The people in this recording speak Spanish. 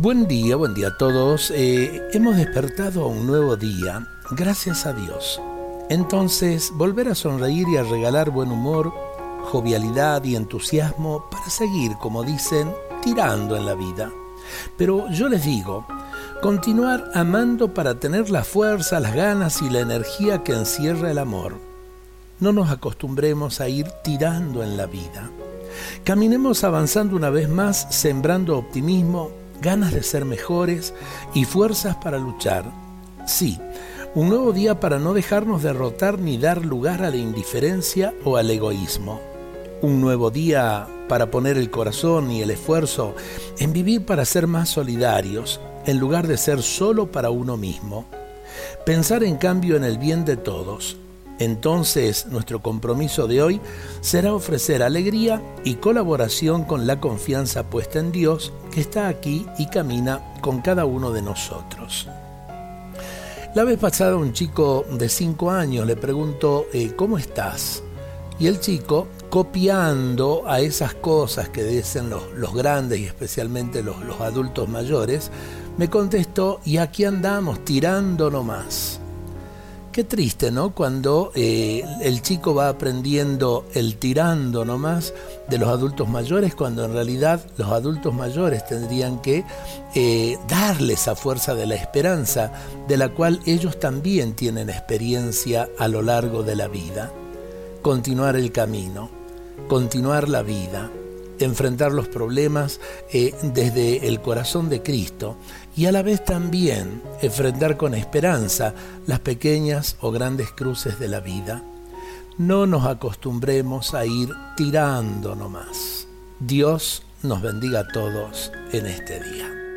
Buen día, buen día a todos. Eh, hemos despertado a un nuevo día, gracias a Dios. Entonces, volver a sonreír y a regalar buen humor, jovialidad y entusiasmo para seguir, como dicen, tirando en la vida. Pero yo les digo, continuar amando para tener la fuerza, las ganas y la energía que encierra el amor. No nos acostumbremos a ir tirando en la vida. Caminemos avanzando una vez más, sembrando optimismo, ganas de ser mejores y fuerzas para luchar. Sí, un nuevo día para no dejarnos derrotar ni dar lugar a la indiferencia o al egoísmo. Un nuevo día para poner el corazón y el esfuerzo en vivir para ser más solidarios, en lugar de ser solo para uno mismo. Pensar en cambio en el bien de todos, entonces nuestro compromiso de hoy será ofrecer alegría y colaboración con la confianza puesta en Dios que está aquí y camina con cada uno de nosotros. La vez pasada un chico de 5 años le preguntó, eh, ¿cómo estás? Y el chico, copiando a esas cosas que dicen los, grandes y especialmente los, los adultos mayores, me contestó, y aquí andamos tirando nomás. Qué triste, ¿no? Cuando eh, el chico va aprendiendo el tirando nomás de los adultos mayores, cuando en realidad los adultos mayores tendrían que eh, darle esa fuerza de la esperanza, de la cual ellos también tienen experiencia a lo largo de la vida. Continuar el camino, continuar la vida, enfrentar los problemas eh, desde el corazón de Cristo y a la vez también enfrentar con esperanza las pequeñas o grandes cruces de la vida. No nos acostumbremos a ir tirando nomás. Dios nos bendiga a todos en este día.